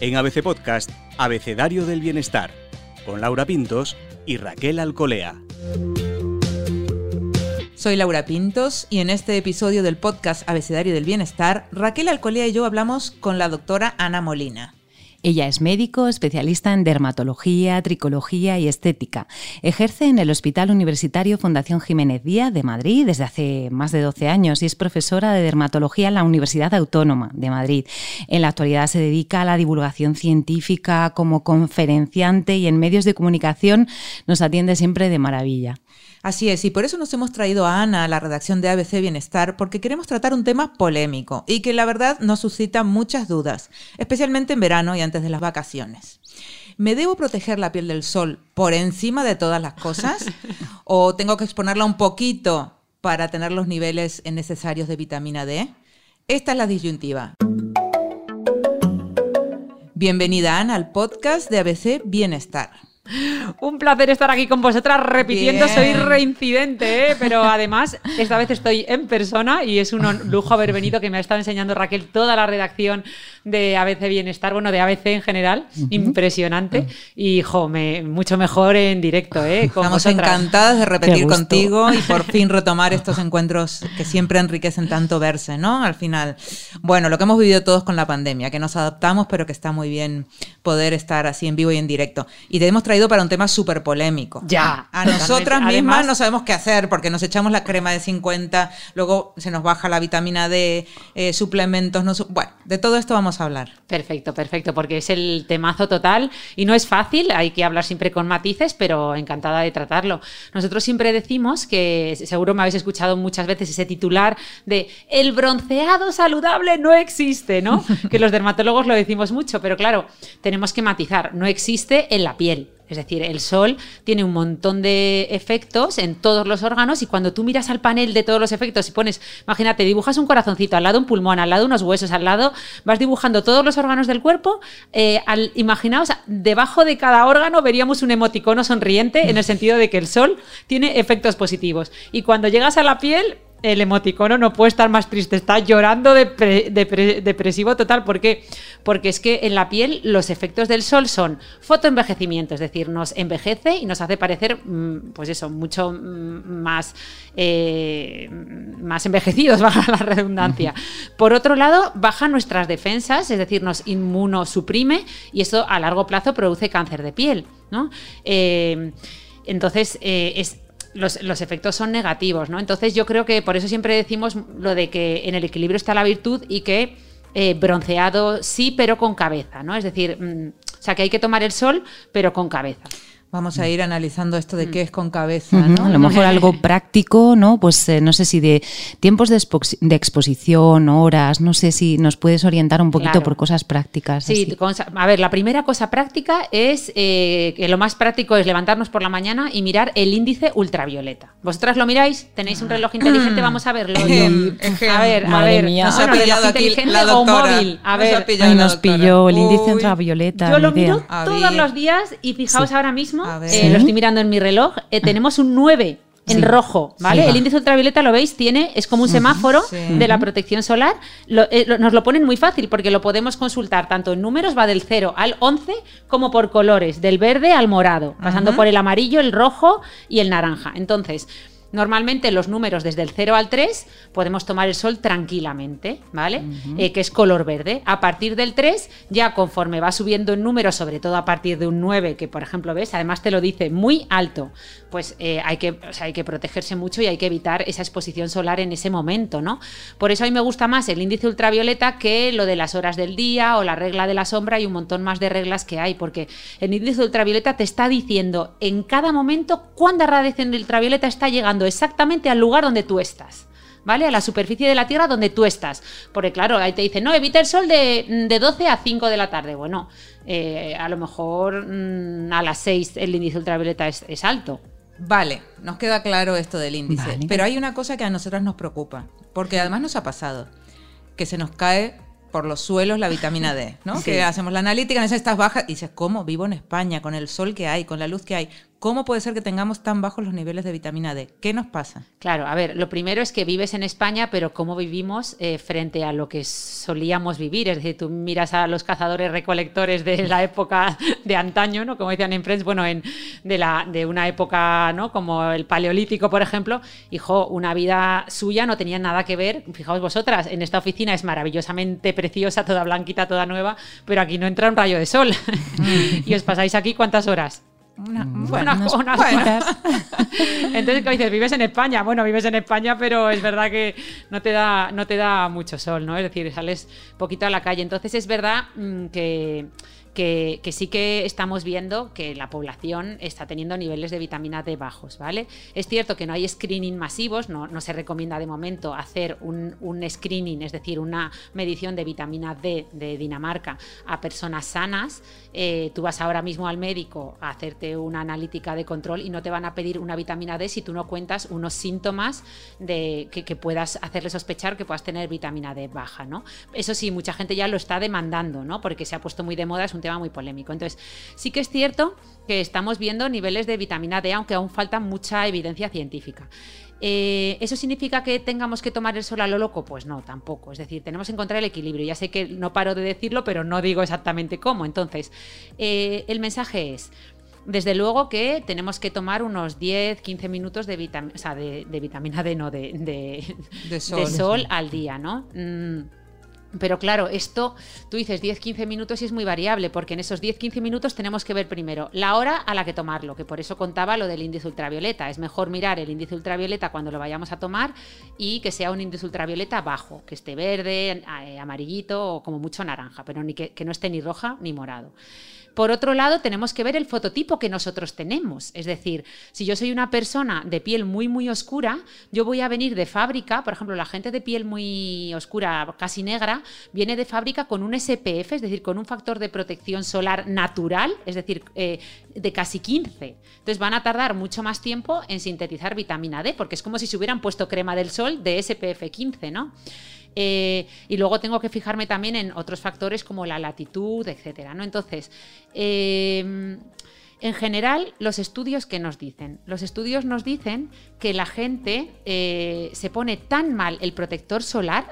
En ABC Podcast, Abecedario del Bienestar, con Laura Pintos y Raquel Alcolea. Soy Laura Pintos y en este episodio del podcast Abecedario del Bienestar, Raquel Alcolea y yo hablamos con la doctora Ana Molina. Ella es médico, especialista en dermatología, tricología y estética. Ejerce en el Hospital Universitario Fundación Jiménez Díaz de Madrid desde hace más de 12 años y es profesora de dermatología en la Universidad Autónoma de Madrid. En la actualidad se dedica a la divulgación científica como conferenciante y en medios de comunicación nos atiende siempre de maravilla. Así es, y por eso nos hemos traído a Ana a la redacción de ABC Bienestar, porque queremos tratar un tema polémico y que la verdad nos suscita muchas dudas, especialmente en verano y antes de las vacaciones. ¿Me debo proteger la piel del sol por encima de todas las cosas? ¿O tengo que exponerla un poquito para tener los niveles necesarios de vitamina D? Esta es la disyuntiva. Bienvenida Ana al podcast de ABC Bienestar. Un placer estar aquí con vosotras repitiendo, soy reincidente, ¿eh? pero además esta vez estoy en persona y es un lujo haber venido que me ha estado enseñando Raquel toda la redacción de ABC Bienestar, bueno, de ABC en general, impresionante y jo, mucho mejor en directo. ¿eh? Estamos encantadas de repetir contigo y por fin retomar estos encuentros que siempre enriquecen tanto verse, ¿no? Al final, bueno, lo que hemos vivido todos con la pandemia, que nos adaptamos, pero que está muy bien poder estar así en vivo y en directo. Y te hemos traído para un tema súper polémico. Ya. A nosotras mismas no sabemos qué hacer porque nos echamos la crema de 50, luego se nos baja la vitamina D, eh, suplementos. No, bueno, de todo esto vamos a hablar. Perfecto, perfecto, porque es el temazo total y no es fácil, hay que hablar siempre con matices, pero encantada de tratarlo. Nosotros siempre decimos que, seguro me habéis escuchado muchas veces ese titular de el bronceado saludable no existe, ¿no? que los dermatólogos lo decimos mucho, pero claro, tenemos que matizar, no existe en la piel. Es decir, el sol tiene un montón de efectos en todos los órganos y cuando tú miras al panel de todos los efectos y pones, imagínate, dibujas un corazoncito, al lado un pulmón, al lado unos huesos, al lado vas dibujando todos los órganos del cuerpo, eh, imaginaos, debajo de cada órgano veríamos un emoticono sonriente en el sentido de que el sol tiene efectos positivos. Y cuando llegas a la piel, el emoticono no puede estar más triste, está llorando depresivo total. ¿Por qué? Porque es que en la piel los efectos del sol son fotoenvejecimiento, es decir, nos envejece y nos hace parecer, mm, pues eso, mucho mm, más, eh, más envejecidos, baja la redundancia. Por otro lado, baja nuestras defensas, es decir, nos inmunosuprime y eso a largo plazo produce cáncer de piel. ¿no? Eh, entonces, eh, es los, efectos son negativos, ¿no? Entonces yo creo que por eso siempre decimos lo de que en el equilibrio está la virtud y que eh, bronceado sí, pero con cabeza, ¿no? Es decir, mm, o sea que hay que tomar el sol, pero con cabeza. Vamos a ir analizando esto de qué es con cabeza, ¿no? A lo mejor algo práctico, ¿no? Pues eh, no sé si de tiempos de, exposición, horas, no sé si nos puedes orientar un poquito por cosas prácticas. Sí, a ver, la primera cosa práctica es eh, que lo más práctico es levantarnos por la mañana y mirar el índice ultravioleta. ¿Vosotras lo miráis? ¿Tenéis un reloj inteligente? Vamos a verlo. a ver, a ver. Mía. Nos ha pillado aquí la doctora. móvil. A ver. Nos, pilló el índice ultravioleta. Yo lo miro todos los días y fijaos ahora mismo eh, lo estoy mirando en mi reloj, eh, tenemos un 9 en rojo, ¿vale? el índice ultravioleta, lo veis, tiene, es como un semáforo de la protección solar. Eh, nos lo ponen muy fácil porque lo podemos consultar tanto en números, va del 0 al 11, como por colores, del verde al morado, pasando por el amarillo, el rojo y el naranja. Entonces, Normalmente los números desde el 0 al 3 podemos tomar el sol tranquilamente, ¿vale? Eh, que es color verde. A partir del 3, ya conforme va subiendo en número, sobre todo a partir de un 9, que por ejemplo ves, además te lo dice muy alto, pues eh, hay, que, hay que protegerse mucho y hay que evitar esa exposición solar en ese momento, ¿no? Por eso a mí me gusta más el índice ultravioleta que lo de las horas del día o la regla de la sombra y un montón más de reglas que hay, porque el índice ultravioleta te está diciendo en cada momento cuándo radiación ultravioleta está llegando exactamente al lugar donde tú estás. ¿Vale? A la superficie de la Tierra donde tú estás. Porque claro, ahí te dicen, no, evita el sol de, de 12 a 5 de la tarde. Bueno, eh, a lo mejor mm, a las 6 el índice ultravioleta es, alto. Vale, nos queda claro esto del índice. Pero hay una cosa que a nosotros nos preocupa, porque además nos ha pasado, que se nos cae por los suelos la vitamina D, ¿no? Que hacemos la analítica, en estas bajas, y dices, ¿cómo? Vivo en España, con el sol que hay, con la luz que hay. ¿Cómo puede ser que tengamos tan bajos los niveles de vitamina D? ¿Qué nos pasa? Claro, a ver, lo primero es que vives en España, pero ¿cómo vivimos eh, frente a lo que solíamos vivir? Es decir, tú miras a los cazadores recolectores de la época de antaño, ¿no? Como decían en Friends, bueno, en, de, la, de una época, ¿no? Como el paleolítico, por ejemplo, hijo, una vida suya no tenía nada que ver, fijaos vosotras, en esta oficina es maravillosamente preciosa, toda blanquita, toda nueva, pero aquí no entra un rayo de sol. y os pasáis aquí cuántas horas? Una, bueno, unas unas. Entonces, ¿qué dices? Vives en España. Bueno, vives en España, pero es verdad que no te da, no te da mucho sol, ¿no? Es decir, sales poquito a la calle. Entonces, es verdad mm, que. Que, sí que estamos viendo que la población está teniendo niveles de vitamina D bajos, ¿vale? Es cierto que no hay screening masivos, no, se recomienda de momento hacer un, screening, es decir, una medición de vitamina D de Dinamarca a personas sanas. Eh, tú vas ahora mismo al médico a hacerte una analítica de control y no te van a pedir una vitamina D si tú no cuentas unos síntomas de, que, puedas hacerle sospechar que puedas tener vitamina D baja, ¿no? Eso sí, mucha gente ya lo está demandando, ¿no? Porque se ha puesto muy de moda, tema muy polémico. Entonces, sí que es cierto que estamos viendo niveles de vitamina D, aunque aún falta mucha evidencia científica. Eh, ¿Eso significa que tengamos que tomar el sol a lo loco? Pues no, tampoco. Es decir, tenemos que encontrar el equilibrio. Ya sé que no paro de decirlo, pero no digo exactamente cómo. Entonces, eh, el mensaje es... Desde luego que tenemos que tomar unos 10, 15 minutos de, vitam o sea, de, de vitamina D, no, de, de, De sol. de sol al día, ¿no? Mm, pero claro, esto, tú dices 10-15 minutos y es muy variable, porque en esos 10-15 minutos tenemos que ver primero la hora a la que tomarlo, que por eso contaba lo del índice ultravioleta. Es mejor mirar el índice ultravioleta cuando lo vayamos a tomar y que sea un índice ultravioleta bajo, que esté verde, eh, amarillito o como mucho naranja, pero ni que, que no esté ni roja ni morado. Por otro lado, tenemos que ver el fototipo que nosotros tenemos. Es decir, si yo soy una persona de piel muy, muy oscura, yo voy a venir de fábrica, por ejemplo, la gente de piel muy oscura, casi negra, viene de fábrica con un SPF, es decir, con un factor de protección solar natural, es decir, eh, de casi 15. Entonces van a tardar mucho más tiempo en sintetizar vitamina D, porque es como si se hubieran puesto crema del sol de SPF 15, ¿no? Eh, y luego tengo que fijarme también en otros factores como la latitud, etcétera. ¿no? Entonces, eh, en general, los estudios que nos dicen, los estudios nos dicen que la gente eh, se pone tan mal el protector solar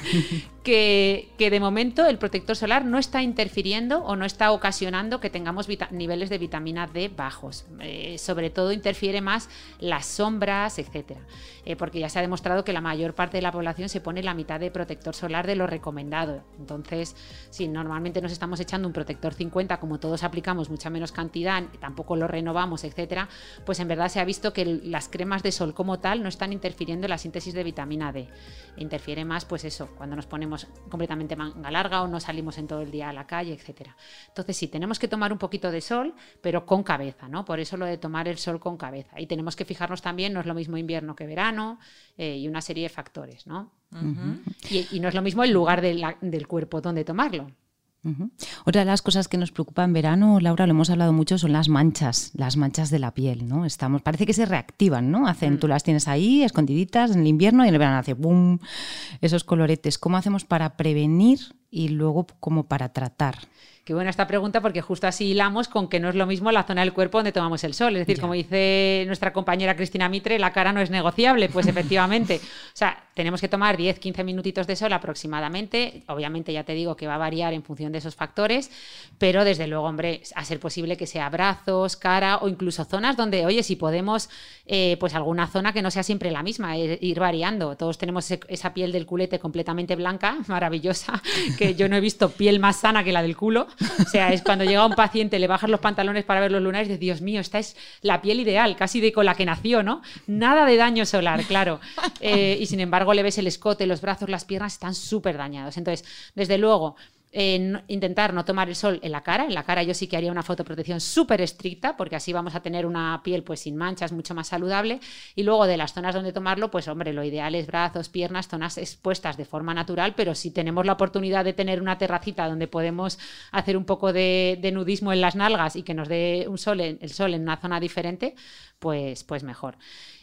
que, de momento el protector solar no está interfiriendo o no está ocasionando que tengamos niveles de vitamina D bajos. Eh, sobre todo interfiere más las sombras, etcétera, eh, porque ya se ha demostrado que la mayor parte de la población se pone la mitad de protector solar de lo recomendado. Entonces, si normalmente nos estamos echando un protector 50, como todos aplicamos mucha menos cantidad, tampoco lo renovamos, etcétera, pues en verdad se ha visto que las cremas de sol como tal no están interfiriendo en la síntesis de vitamina D. Interfiere más, pues eso, cuando nos ponemos completamente manga larga o no salimos en todo el día a la calle, etcétera. Entonces sí, tenemos que tomar un poquito de sol, pero con cabeza, ¿no? Por eso lo de tomar el sol con cabeza. Y tenemos que fijarnos también, no es lo mismo invierno que verano eh, y una serie de factores, ¿no? Uh -huh. y, y, no es lo mismo el lugar de la, del cuerpo donde tomarlo. Uh -huh. Otra de las cosas que nos preocupa en verano, Laura, lo hemos hablado mucho, son las manchas, las manchas de la piel, ¿no? Estamos, parece que se reactivan, ¿no? Hacen, mm. tú las tienes ahí, escondiditas, en el invierno y en el verano hace boom, esos coloretes. ¿Cómo hacemos para prevenir y luego como para tratar? Qué buena esta pregunta porque justo así hilamos con que no es lo mismo la zona del cuerpo donde tomamos el sol. Es decir, ya. como dice nuestra compañera Cristina Mitre, la cara no es negociable. Pues efectivamente, o sea, tenemos que tomar 10-15 minutitos de sol aproximadamente. Obviamente ya te digo que va a variar en función de esos factores, pero desde luego, hombre, a ser posible que sea brazos, cara o incluso zonas donde, oye, si podemos, eh, pues alguna zona que no sea siempre la misma, eh, ir variando. Todos tenemos esa piel del culete completamente blanca, maravillosa, que yo no he visto piel más sana que la del culo. O sea, es cuando llega un paciente, le bajas los pantalones para ver los lunares dices, Dios mío, esta es la piel ideal, casi de con la que nació, ¿no? Nada de daño solar, claro. Eh, y sin embargo, le ves el escote, los brazos, las piernas están súper dañados. Entonces, desde luego, eh, intentar no tomar el sol en la cara. En la cara yo sí que haría una fotoprotección súper estricta, porque así vamos a tener una piel pues sin manchas, mucho más saludable. Y luego de las zonas donde tomarlo, pues hombre, lo ideal es brazos, piernas, zonas expuestas de forma natural, pero si tenemos la oportunidad de tener una terracita donde podemos hacer un poco de, nudismo en las nalgas y que nos dé un sol en, el sol en una zona diferente, pues, pues mejor.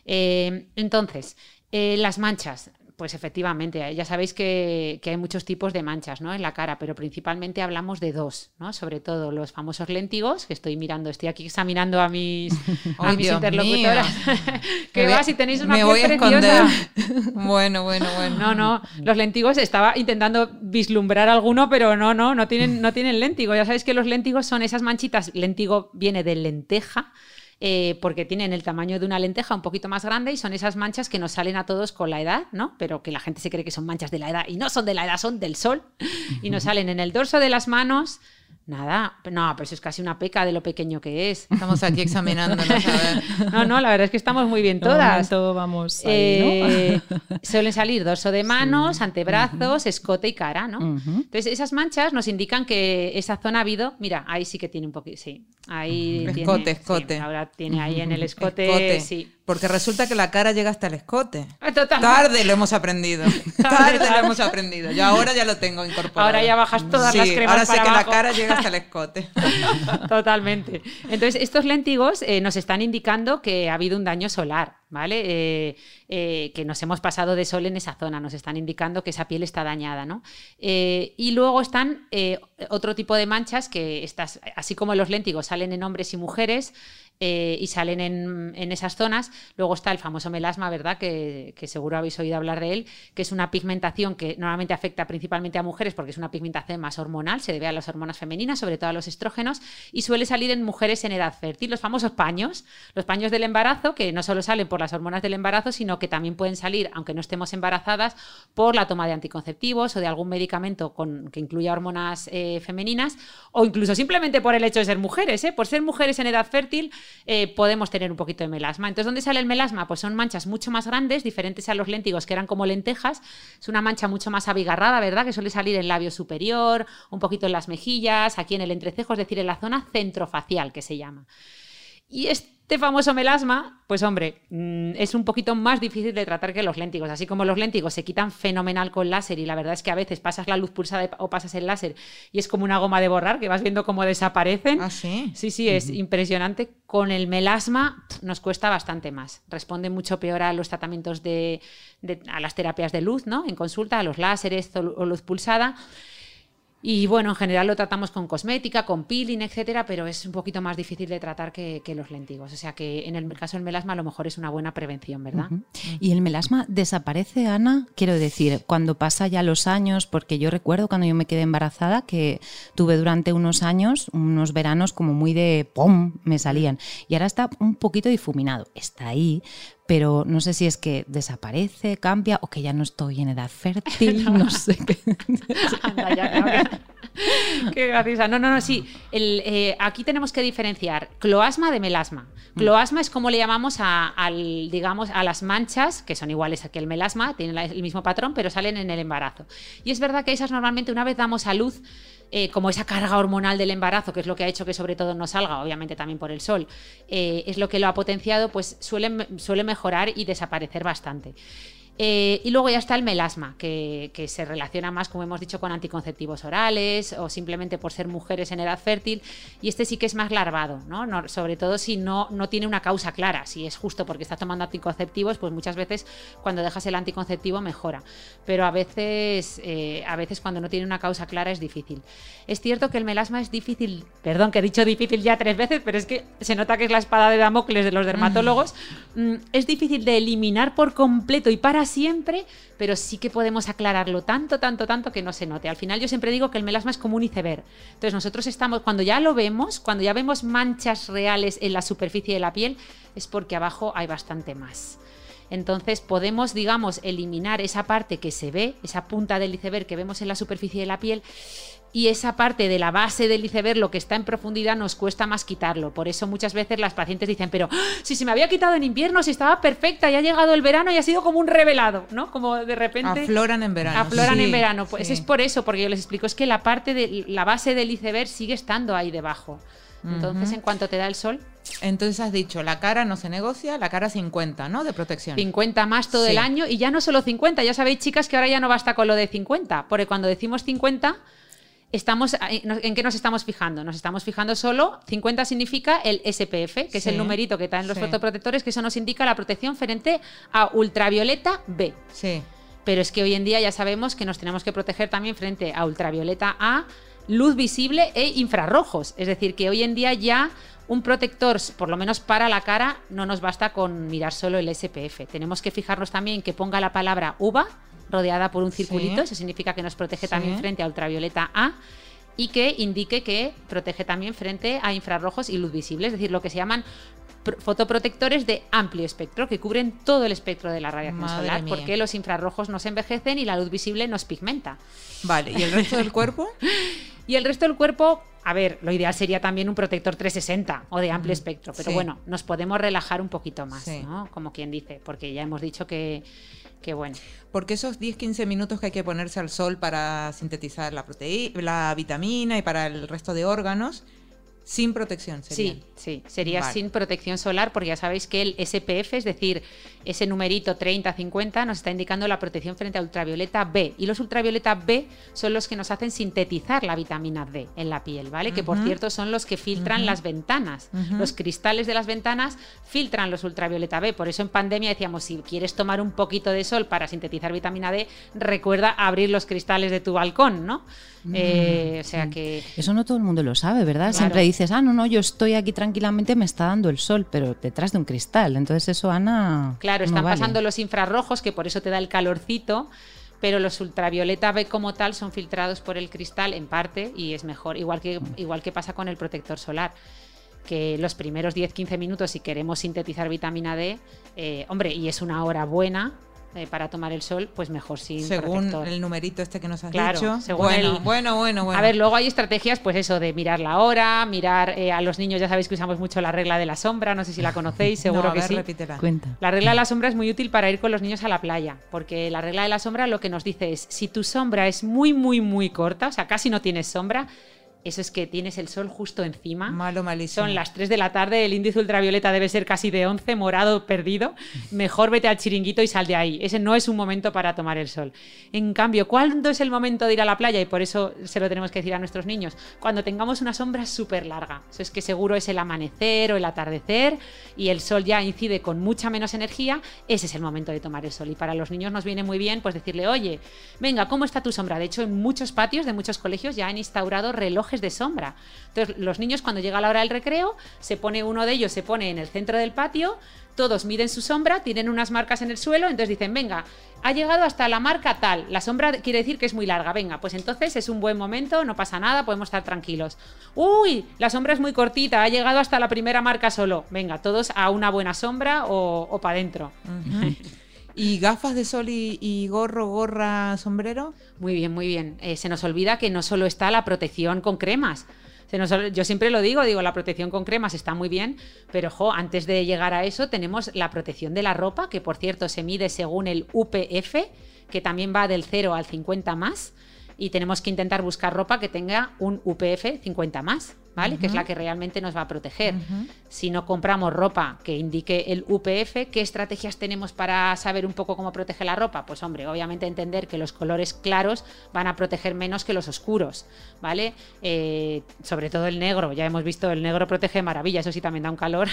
Eh, entonces, eh, las manchas Pues efectivamente, ya sabéis que, hay muchos tipos de manchas ¿no? en la cara, pero principalmente hablamos de dos, ¿no? sobre todo los famosos léntigos, que estoy mirando, estoy aquí examinando a mis, a mis interlocutoras. que va, si tenéis una me voy a esconder. bueno, bueno, bueno. No, no, los léntigos estaba intentando vislumbrar alguno, pero no, no, no tienen, no tienen léntigo. Ya sabéis que los léntigos son esas manchitas, léntigo viene de lenteja, eh, porque tienen el tamaño de una lenteja un poquito más grande y son esas manchas que nos salen a todos con la edad, ¿no? Pero que la gente se cree que son manchas de la edad y no son de la edad, son del sol y nos salen en el dorso de las manos, Nada, no, pero eso es casi una peca de lo pequeño que es. Estamos aquí examinándonos a ver. No, no, la verdad es que estamos muy bien todas. Todo vamos eh, Suelen salir dorso de manos, antebrazos, escote y cara, ¿no? Entonces, esas manchas nos indican que esa zona ha habido. Mira, ahí sí que tiene un poquito. Sí, ahí. Escote, tiene, escote. ahora tiene ahí en el escote. Sí. Porque resulta que la cara llega hasta el escote. Ah, Tarde lo hemos aprendido. Tarde lo hemos aprendido. Yo ahora ya lo tengo incorporado. Ahora ya bajas todas las cremas Ahora sé que la cara llega hasta el escote. Totalmente. Entonces, estos léntigos eh, nos están indicando que ha habido un daño solar, ¿vale? Eh, eh, que nos hemos pasado de sol en esa zona, nos están indicando que esa piel está dañada, ¿no? y luego están otro tipo de manchas que, estas, así como los léntigos salen en hombres y mujeres, eh, y salen en, esas zonas. Luego está el famoso melasma, ¿verdad? Que, seguro habéis oído hablar de él, que es una pigmentación que normalmente afecta principalmente a mujeres porque es una pigmentación más hormonal, se debe a las hormonas femeninas, sobre todo a los estrógenos, y suele salir en mujeres en edad fértil. Los famosos paños, los paños del embarazo, que no solo salen por las hormonas del embarazo, sino que también pueden salir, aunque no estemos embarazadas, por la toma de anticonceptivos o de algún medicamento con, que incluya hormonas eh, femeninas, o incluso simplemente por el hecho de ser mujeres, ¿eh? por ser mujeres en edad fértil eh, podemos tener un poquito de melasma. Entonces, ¿dónde sale el melasma? Pues son manchas mucho más grandes, diferentes a los léntigos que eran como lentejas. Es una mancha mucho más abigarrada, ¿verdad? Que suele salir en el labio superior, un poquito en las mejillas, aquí en el entrecejo, es decir, en la zona centrofacial que se llama. Y este famoso melasma, pues hombre, mm, es un poquito más difícil de tratar que los léntigos. Así como los léntigos se quitan fenomenal con láser y la verdad es que a veces pasas la luz pulsada o pasas el láser y es como una goma de borrar que vas viendo cómo desaparecen. ¿Ah, sí? Sí, sí, es impresionante. Con el melasma nos cuesta bastante más. Responde mucho peor a los tratamientos de, a las terapias de luz, ¿no? En consulta, a los láseres o luz pulsada. Y bueno, en general lo tratamos con cosmética, con peeling, etcétera, pero es un poquito más difícil de tratar que, los lentigos. O sea que en el caso del melasma a lo mejor es una buena prevención, ¿verdad? ¿Y el melasma desaparece, Ana? Quiero decir, cuando pasa ya los años, porque yo recuerdo cuando yo me quedé embarazada que tuve durante unos años, unos veranos como muy de ¡pum! me salían. Y ahora está un poquito difuminado. Está ahí, pero no sé si es que desaparece, cambia o que ya no estoy en edad fértil, no, sé. Anda, ya, Qué graciosa. No, no, no, sí. Eh, aquí tenemos que diferenciar cloasma de melasma. Mm. Cloasma es como le llamamos a, al, digamos, a las manchas, que son iguales que el melasma, tienen el mismo patrón, pero salen en el embarazo. Y es verdad que esas normalmente una vez damos a luz, eh, como esa carga hormonal del embarazo, que es lo que ha hecho que sobre todo no salga, obviamente también por el sol, eh, es lo que lo ha potenciado, pues suele, suele mejorar y desaparecer bastante. Eh, y luego ya está el melasma, que, se relaciona más, como hemos dicho, con anticonceptivos orales o simplemente por ser mujeres en edad fértil. Y este sí que es más larvado, ¿no? sobre todo si no, no tiene una causa clara. Si es justo porque está tomando anticonceptivos, pues muchas veces cuando dejas el anticonceptivo mejora. Pero a veces, eh, a veces cuando no tiene una causa clara es difícil. Es cierto que el melasma es difícil, perdón que he dicho difícil ya tres veces, pero es que se nota que es la espada de Damocles de los dermatólogos. Mm, es difícil de eliminar por completo y para siempre, pero sí que podemos aclararlo tanto, tanto, tanto que no se note. Al final yo siempre digo que el melasma es como un iceberg. Entonces nosotros estamos, cuando ya lo vemos, cuando ya vemos manchas reales en la superficie de la piel, es porque abajo hay bastante más. Entonces podemos, digamos, eliminar esa parte que se ve, esa punta del iceberg que vemos en la superficie de la piel, y esa parte de la base del iceberg, lo que está en profundidad, nos cuesta más quitarlo. Por eso muchas veces las pacientes dicen, pero ¡ah! si se me había quitado en invierno, si estaba perfecta, y ha llegado el verano y ha sido como un revelado, ¿no? Como de repente... Afloran en verano. Afloran en verano. Pues es por eso, porque yo les explico, es que la parte de la base del iceberg sigue estando ahí debajo. Entonces, en cuanto te da el sol. Entonces has dicho, la cara no se negocia, la cara 50, ¿no? De protección. 50 más todo el año y ya no solo 50, ya sabéis chicas que ahora ya no basta con lo de 50, porque cuando decimos 50 estamos ¿en qué nos estamos fijando? Nos estamos fijando solo, 50 significa el SPF, que es el numerito que está en los fotoprotectores, que eso nos indica la protección frente a ultravioleta B. Sí. Pero es que hoy en día ya sabemos que nos tenemos que proteger también frente a ultravioleta A, luz visible e infrarrojos. Es decir, que hoy en día ya un protector, por lo menos para la cara, no nos basta con mirar solo el SPF. Tenemos que fijarnos también que ponga la palabra uva rodeada por un circulito, eso significa que nos protege también frente a ultravioleta A y que indique que protege también frente a infrarrojos y luz visible, es decir, lo que se llaman fotoprotectores de amplio espectro que cubren todo el espectro de la radiación solar, porque los infrarrojos nos envejecen y la luz visible nos pigmenta. Vale, ¿y el resto del cuerpo? y el resto del cuerpo, a ver, lo ideal sería también un protector 360 o de amplio espectro, pero bueno, nos podemos relajar un poquito más, ¿no? Como quien dice, porque ya hemos dicho que, que bueno. Porque esos 10-15 minutos que hay que ponerse al sol para sintetizar la, la vitamina y para el resto de órganos, sin protección sería. Sí, sí, sería sin protección solar porque ya sabéis que el SPF, es decir, ese numerito 30-50 nos está indicando la protección frente a ultravioleta B. Y los ultravioleta B son los que nos hacen sintetizar la vitamina D en la piel, ¿vale? Que por cierto son los que filtran las ventanas. Los cristales de las ventanas filtran los ultravioleta B. Por eso en pandemia decíamos, si quieres tomar un poquito de sol para sintetizar vitamina D, recuerda abrir los cristales de tu balcón, ¿no? Eh, o sea que... Eso no todo el mundo lo sabe, ¿verdad? Siempre dices, ah, no, no, yo estoy aquí tranquilamente, me está dando el sol, pero detrás de un cristal. Entonces eso, Ana... Claro, están pasando los infrarrojos, que por eso te da el calorcito, pero los ultravioleta B como tal son filtrados por el cristal en parte y es mejor, igual que, igual que pasa con el protector solar que los primeros 10-15 minutos si queremos sintetizar vitamina D, eh, hombre, y es una hora buena, eh, para tomar el sol, pues mejor sin según el numerito este que nos has dicho. Según bueno, bueno, bueno, bueno. A ver, luego hay estrategias, pues eso, de mirar la hora, mirar eh, a los niños, ya sabéis que usamos mucho la regla de la sombra, no sé si la conocéis, seguro que sí. Repítela. La regla de la sombra es muy útil para ir con los niños a la playa, porque la regla de la sombra lo que nos dice es, si tu sombra es muy, muy, muy corta, o sea, casi no tienes sombra, eso es que tienes el sol justo encima. Malo, malísimo. Son las 3 de la tarde, el índice ultravioleta debe ser casi de 11, morado, perdido. Mejor vete al chiringuito y sal de ahí. Ese no es un momento para tomar el sol. En cambio, ¿cuándo es el momento de ir a la playa? Y por eso se lo tenemos que decir a nuestros niños. Cuando tengamos una sombra súper larga. Eso es que seguro es el amanecer o el atardecer y el sol ya incide con mucha menos energía. Ese es el momento de tomar el sol. Y para los niños nos viene muy bien pues decirle, oye, venga, ¿cómo está tu sombra? De hecho, en muchos patios de muchos colegios ya han instaurado relojes de sombra. Entonces, los niños cuando llega la hora del recreo, se pone uno de ellos, se pone en el centro del patio, todos miden su sombra, tienen unas marcas en el suelo, entonces dicen, venga, ha llegado hasta la marca tal, la sombra quiere decir que es muy larga, venga, pues entonces es un buen momento, no pasa nada, podemos estar tranquilos. Uy, la sombra es muy cortita, ha llegado hasta la primera marca solo, venga, todos a una buena sombra o, para adentro. ¿Y gafas de sol y, gorro, gorra, sombrero? Muy bien, muy bien. Eh, se nos olvida que no solo está la protección con cremas. yo siempre lo digo, digo, la protección con cremas está muy bien, pero ojo, antes de llegar a eso tenemos la protección de la ropa, que por cierto se mide según el UPF, que también va del 0 al 50 más y tenemos que intentar buscar ropa que tenga un UPF 50 más, ¿vale? Que es la que realmente nos va a proteger. Si no compramos ropa que indique el UPF, ¿qué estrategias tenemos para saber un poco cómo protege la ropa? Pues hombre, obviamente entender que los colores claros van a proteger menos que los oscuros, ¿vale? Eh, sobre todo el negro, ya hemos visto el negro protege maravilla, eso sí también da un calor.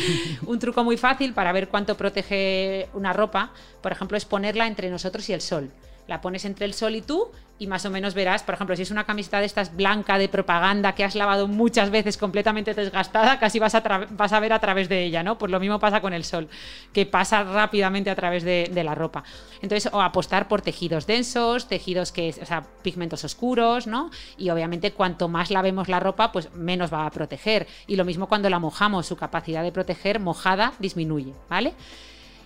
un truco muy fácil para ver cuánto protege una ropa, por ejemplo, es ponerla entre nosotros y el sol la pones entre el sol y tú y más o menos verás, por ejemplo, si es una camiseta de estas blanca de propaganda que has lavado muchas veces completamente desgastada, casi vas a, vas a ver a través de ella, ¿no? Pues lo mismo pasa con el sol, que pasa rápidamente a través de, la ropa. Entonces, o apostar por tejidos densos, tejidos que, o sea, pigmentos oscuros, ¿no? Y obviamente cuanto más lavemos la ropa, pues menos va a proteger. Y lo mismo cuando la mojamos, su capacidad de proteger mojada disminuye, ¿vale?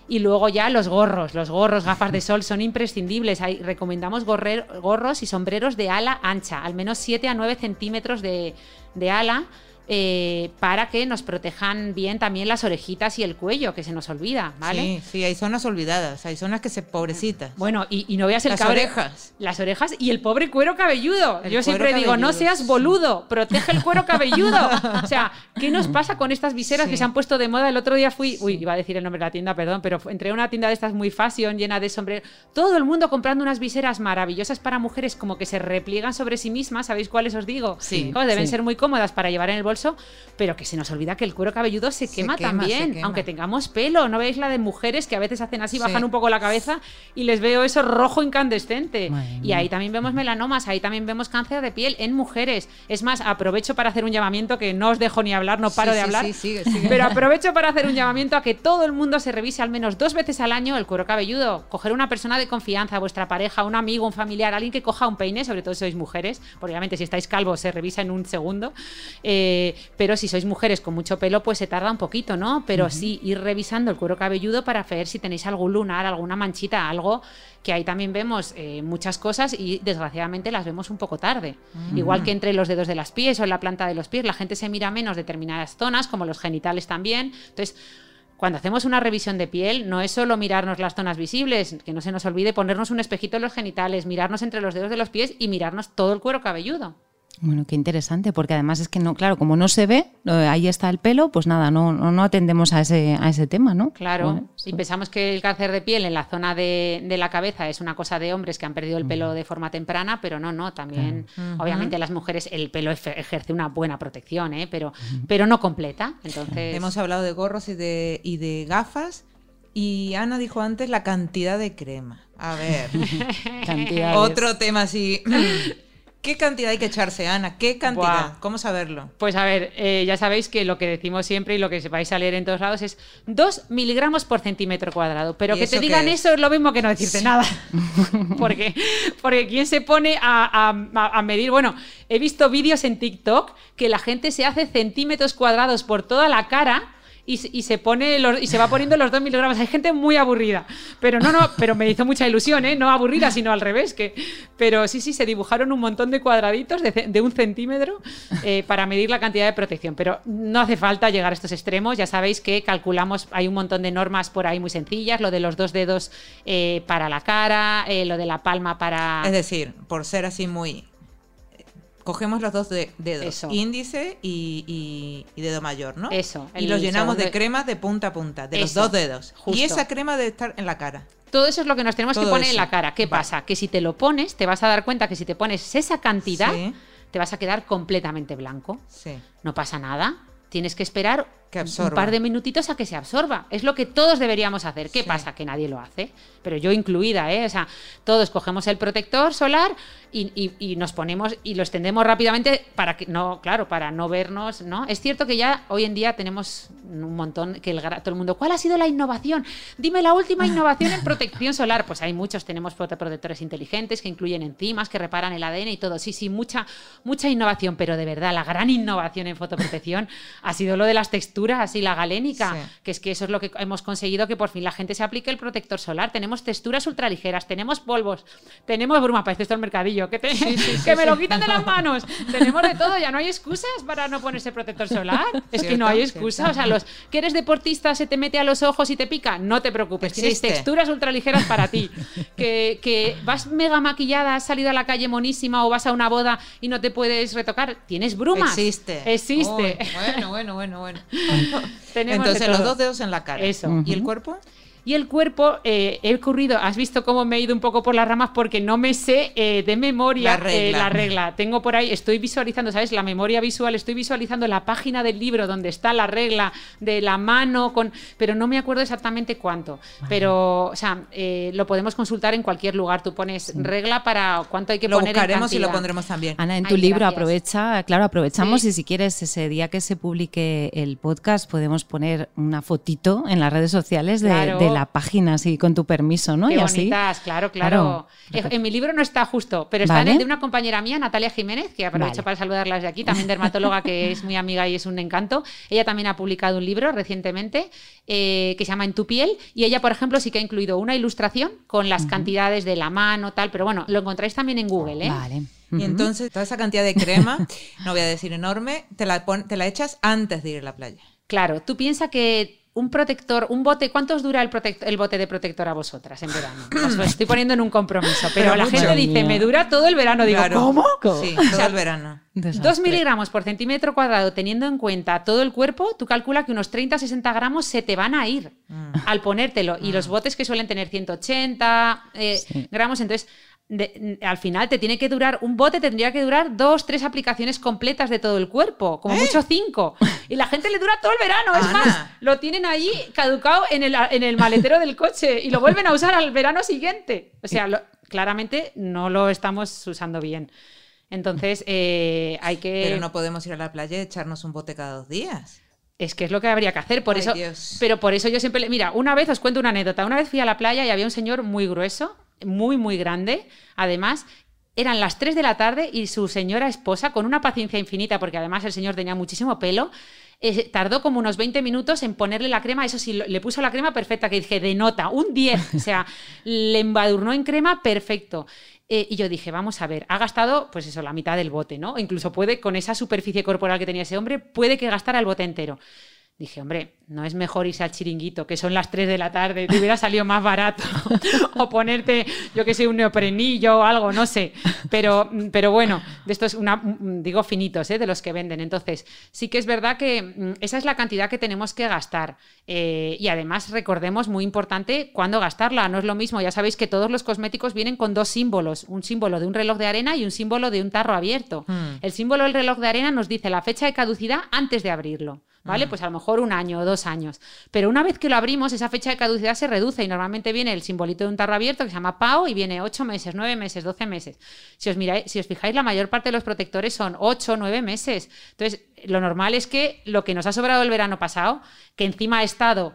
Y luego ya los gorros, los gorros, gafas de sol son imprescindibles. Recomendamos gorros y sombreros de ala ancha, al menos 7 a 9 centímetros de, de ala eh, para que nos protejan bien también las orejitas y el cuello, que se nos olvida, ¿vale? Sí, sí, hay zonas olvidadas, hay zonas que se pobrecitas. Bueno, y, no veas el Las orejas. Las orejas y el pobre cuero cabelludo. Yo siempre digo, no seas boludo, protege el cuero cabelludo. o sea, ¿qué nos pasa con estas viseras que se han puesto de moda? El otro día fui, uy, iba a decir el nombre de la tienda, perdón, pero entré a una tienda de estas muy fashion, llena de sombreros. Todo el mundo comprando unas viseras maravillosas para mujeres, como que se repliegan sobre sí mismas, ¿sabéis cuáles os digo? Sí. deben ser muy cómodas para llevar en el bolso bolso, pero que se nos olvida que el cuero cabelludo se, Se quema, quema, se también, quema. aunque tengamos pelo. ¿No veis la de mujeres que a veces hacen así, Sí. bajan un poco la cabeza y les veo eso rojo incandescente? Madre Y ahí también vemos melanomas, ahí también vemos cáncer de piel en mujeres. Es más, aprovecho para hacer un llamamiento que no os dejo ni hablar, no paro Sí, de sí, hablar. sí, sigue, sigue. Pero aprovecho para hacer un llamamiento a que todo el mundo se revise al menos dos veces al año el cuero cabelludo. Coger una persona de confianza, vuestra pareja, un amigo, un familiar, alguien que coja un peine, sobre todo si sois mujeres, porque obviamente si estáis calvos se revisa en un segundo. Eh, pero si sois mujeres con mucho pelo, pues se tarda un poquito, ¿no? Pero sí ir revisando el cuero cabelludo para ver si tenéis algún lunar, alguna manchita, algo que ahí también vemos eh, muchas cosas y desgraciadamente las vemos un poco tarde. Igual que entre los dedos de las pies o en la planta de los pies, la gente se mira menos determinadas zonas, como los genitales también. Entonces, cuando hacemos una revisión de piel, no es solo mirarnos las zonas visibles, que no se nos olvide ponernos un espejito en los genitales, mirarnos entre los dedos de los pies y mirarnos todo el cuero cabelludo. Bueno, qué interesante, porque además es que no, claro, como no se ve, ahí está el pelo, pues nada, no, no, no atendemos a ese, a ese tema, ¿no? Claro, Bueno, y pensamos que el cáncer de piel en la zona de, de la cabeza es una cosa de hombres que han perdido el pelo de forma temprana, pero no, no, también, obviamente las mujeres el pelo ejerce una buena protección, ¿eh? pero, pero no completa. Entonces, Hemos hablado de gorros y de, y de gafas. Y Ana dijo antes la cantidad de crema. A ver, otro tema así. ¿Qué cantidad hay que echarse, Ana? ¿Qué cantidad? Buah. ¿Cómo saberlo? Pues a ver, eh, ya sabéis que lo que decimos siempre y lo que vais a leer en todos lados es 2 miligramos por centímetro cuadrado. Pero ¿Y que te digan es? eso es lo mismo que no decirte nada. porque, porque ¿quién se pone a, a- a medir? Bueno, he visto vídeos en TikTok que la gente se hace centímetros cuadrados por toda la cara. Y, se- pone y se va poniendo los 2 miligramos. Hay gente muy aburrida. Pero no, no, pero me hizo mucha ilusión, ¿eh? No aburrida, sino al revés. Que, pero sí, sí, se dibujaron un montón de cuadraditos de un centímetro eh, para medir la cantidad de protección. Pero no hace falta llegar a estos extremos. Ya sabéis que calculamos, hay un montón de normas por ahí muy sencillas. Lo de los dos dedos eh, para la cara, eh, lo de la palma para. Es decir, por ser así muy... Cogemos los dos de- dedos, Eso. índice y, y- y dedo mayor, ¿no? Eso, Y los llenamos de crema de punta a punta, de los dos dedos. justo. Y esa crema debe estar en la cara. Todo eso es lo que nos tenemos que poner en la cara. ¿Qué Vale. pasa? Que si te lo pones, te vas a dar cuenta que si te pones esa cantidad, Sí. te vas a quedar completamente blanco. Sí. No pasa nada. Tienes que esperar Que un absorba. par de minutitos a que se absorba. Es lo que todos deberíamos hacer. ¿Qué Sí. pasa? Que nadie lo hace. Pero yo incluida, ¿eh? O sea, todos cogemos el protector solar y, y- y nos ponemos y lo extendemos rápidamente para que no, claro, para no vernos, ¿no? Es cierto que ya hoy en día tenemos un montón que el, todo el mundo, ¿cuál ha sido la innovación? Dime la última innovación en protección solar. Pues hay muchos, tenemos prote- protectores inteligentes que incluyen enzimas, que reparan el ADN y todo. Sí, sí, mucha, mucha innovación, pero de verdad la gran innovación en fotoprotección ha sido lo de las texturas y la galénica, Sí. que es que eso es lo que hemos conseguido que por fin la gente se aplique el protector solar. Tenemos texturas ultraligeras, tenemos polvos, tenemos bruma, parece esto el mercadillo, que, te- que me lo quitan de las manos. tenemos de todo, ya no hay excusas para no ponerse protector solar. Es que no hay excusa. cierto. O sea, los que eres deportista, se te mete a los ojos y te pica, no te preocupes, tienes texturas ultraligeras para ti. que, que vas mega maquillada, has salido a la calle monísima o vas a una boda y no te puedes retocar, tienes brumas. Existe. Existe. Uy, bueno, bueno, bueno, bueno. Entonces, los dos dedos en la cara. Eso. ¿Y el cuerpo? Y el cuerpo, eh, he ocurrido, has visto cómo me he ido un poco por las ramas porque no me sé eh, de memoria La regla. eh, la regla. Tengo por ahí, estoy visualizando, ¿sabes? La memoria visual, estoy visualizando la página del libro donde está la regla de la mano, con, pero no me acuerdo exactamente cuánto. Pero, o sea, eh, lo podemos consultar en cualquier lugar. Tú pones regla para cuánto hay que Lo poner en buscaremos y lo pondremos también. Ana, en tu Ay, libro gracias. aprovecha, claro, aprovechamos Sí. y si quieres ese día que se publique el podcast podemos poner una fotito en las redes sociales de, Claro. de la página, así con tu permiso, ¿no? Qué y así. bonitas, claro, claro. Claro. En, mi libro no está justo, pero está Vale. en el de una compañera mía, Natalia Jiménez, que aprovecho Vale. para saludarla desde aquí, también dermatóloga que es muy amiga y es un encanto. Ella también ha publicado un libro recientemente eh, que se llama En tu piel y ella, por ejemplo, sí que ha incluido una ilustración con las cantidades de la mano, tal, pero bueno, lo encontráis también en Google, ¿eh? Vale. Y entonces, toda esa cantidad de crema, no voy a decir enorme, te la, pon- te la echas antes de ir a la playa. Claro, tú piensas que un protector, un bote, ¿cuánto os dura el, el bote de protector a vosotras en verano? Os lo estoy poniendo en un compromiso, pero, Pero la gente dice, me dura todo el verano. Digo, Claro. ¿cómo? Sí, O todo el verano. Desastre. 2 miligramos por centímetro cuadrado, teniendo en cuenta todo el cuerpo, tú calcula que unos 30-60 gramos se te van a ir Mm. al ponértelo. Y los botes que suelen tener 180 eh, gramos, entonces de- al final te tiene que durar, un bote tendría que durar dos, tres aplicaciones completas de todo el cuerpo, como mucho cinco. Y la gente le dura todo el verano, es Ana. más, lo tienen allí caducado en el, en el maletero del coche y lo vuelven a usar al verano siguiente. O sea, lo- claramente no lo estamos usando bien. Entonces, eh, hay que... Pero no podemos ir a la playa y echarnos un bote cada dos días. Es que es lo que habría que hacer, por Ay, eso. Dios. Pero por eso yo siempre. le- Mira, una vez os cuento una anécdota. Una vez fui a la playa y había un señor muy grueso, muy, muy grande. Además, eran las 3 de la tarde y su señora esposa, con una paciencia infinita, porque además el señor tenía muchísimo pelo. eh, tardó como unos 20 minutos en ponerle la crema, eso sí, le puso la crema perfecta, que dije, de nota, un 10, o sea, le embadurnó en crema perfecto. Eh, y yo dije, vamos a ver, ha gastado, pues eso, la mitad del bote, ¿no? Incluso puede, con esa superficie corporal que tenía ese hombre, puede que gastara el bote entero. Dije, hombre, no es mejor irse al chiringuito, que son las 3 de la tarde, te hubiera salido más barato. o ponerte, yo que sé, un neoprenillo o algo, no sé. Pero, pero bueno, de estos, una, mm, digo finitos, ¿eh? de los que venden. Entonces, sí que es verdad que mm, esa es la cantidad que tenemos que gastar. Eh, y además, recordemos, muy importante, cuándo gastarla. No es lo mismo, ya sabéis que todos los cosméticos vienen con dos símbolos: un símbolo de un reloj de arena y un símbolo de un tarro abierto. Hmm. El símbolo del reloj de arena nos dice la fecha de caducidad antes de abrirlo. ¿Vale? Pues a lo mejor un año o dos años. Pero una vez que lo abrimos, esa fecha de caducidad se reduce y normalmente viene el simbolito de un tarro abierto que se llama PAO y viene 8 meses, 9 meses, 12 meses. Si os, miráis, si os fijáis, la mayor parte de los protectores son 8 9 meses. Entonces, lo normal es que lo que nos ha sobrado el verano pasado, que encima ha estado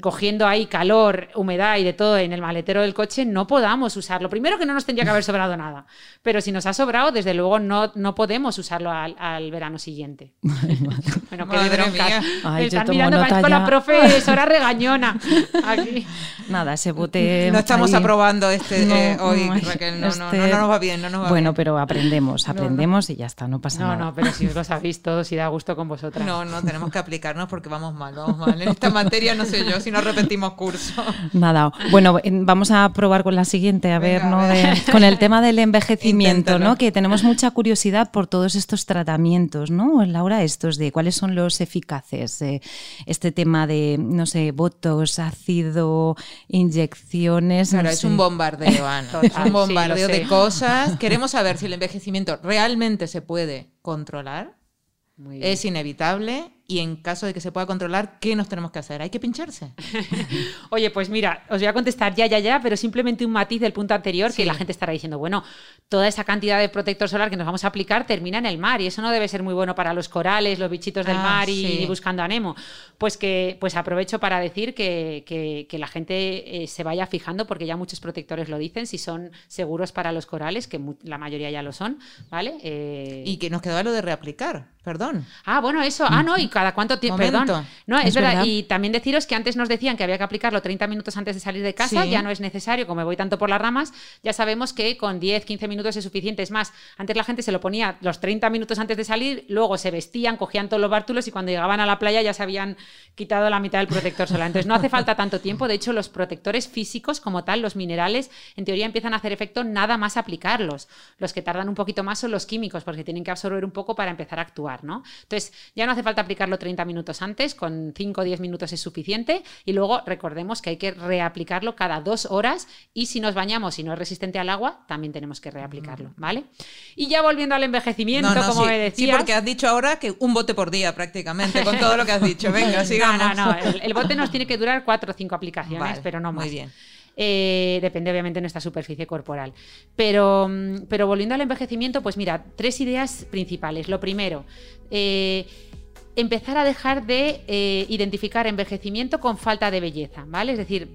cogiendo ahí calor, humedad y de todo en el maletero del coche, no podamos usarlo. Primero que no nos tendría que haber sobrado nada, pero si nos ha sobrado, desde luego no, no podemos usarlo al, al verano siguiente. bueno, qué broncas. mía. Ay, están mirando nota parezco la profesora regañona. Aquí. Nada, ese bote. No estamos ahí- aprobando este eh, No, hoy, ay, Raquel. No, no, este- no, no nos va bien, no nos va Bueno, bien. pero aprendemos, aprendemos y ya está, no pasa No, nada. no, pero si os lo sabéis todos y da gusto con vosotras. No, no, tenemos que aplicarnos porque vamos mal, vamos mal. En esta materia no sé yo si no repetimos curso. Nada, bueno, en- vamos a probar con la siguiente, a ver, Venga, ¿no? a ver. De- con el tema del envejecimiento, Inténtalo. ¿no? Que tenemos mucha curiosidad por todos estos tratamientos, ¿no? Laura, estos de cuáles son los eficaces, eh, este tema de, no sé, botox, ácido, inyecciones. no Claro, es sé. un bombardeo, Ana. Total, es un bombardeo sí, de cosas. Queremos saber si el envejecimiento realmente se puede controlar. Es inevitable y en caso de que se pueda controlar, ¿qué nos tenemos que hacer? Hay que pincharse. Oye, pues mira, os voy a contestar ya, ya, ya, pero simplemente un matiz del punto anterior que la gente estará diciendo, bueno, toda esa cantidad de protector solar que nos vamos a aplicar termina en el mar y eso no debe ser muy bueno para los corales, los bichitos del Ah, mar y, sí. buscando a Nemo. Pues que pues aprovecho para decir que, que- que la gente eh, se vaya fijando porque ya muchos protectores lo dicen, si son seguros para los corales, que la mayoría ya lo son, ¿vale? Eh, Y que nos quedaba lo de reaplicar, perdón. Ah, bueno, eso. Ah, no, y cada cuánto tiempo. Perdón. No, es, Es verdad. verdad. Y también deciros que antes nos decían que había que aplicarlo 30 minutos antes de salir de casa. Sí. Ya no es necesario, como me voy tanto por las ramas. Ya sabemos que con 10, 15 minutos es suficiente. Es más, antes la gente se lo ponía los 30 minutos antes de salir, luego se vestían, cogían todos los bártulos y cuando llegaban a la playa ya se habían quitado la mitad del protector solar. Entonces no hace falta tanto tiempo. De hecho, los protectores físicos, como tal, los minerales, en teoría empiezan a hacer efecto nada más aplicarlos. Los que tardan un poquito más son los químicos, porque tienen que absorber un poco para empezar a actuar, ¿no? Entonces, ya no hace falta aplicarlo 30 minutos antes, con 5 o 10 minutos es suficiente. Y luego recordemos que hay que reaplicarlo cada dos horas. Y si nos bañamos y no es resistente al agua, también tenemos que reaplicarlo, ¿vale? Y ya volviendo al envejecimiento, No, no, como sí, me sí, decías. porque has dicho ahora que un bote por día prácticamente, con todo lo que has dicho. Venga, sigamos. No, no, no. El, el bote nos tiene que durar cuatro o cinco aplicaciones, Vale, pero no más. muy bien. Eh, depende obviamente de nuestra superficie corporal. Pero, mm, pero volviendo al envejecimiento, pues mira, tres ideas principales. Lo primero, eh, empezar a dejar de eh, identificar envejecimiento con falta de belleza, ¿vale? Es decir,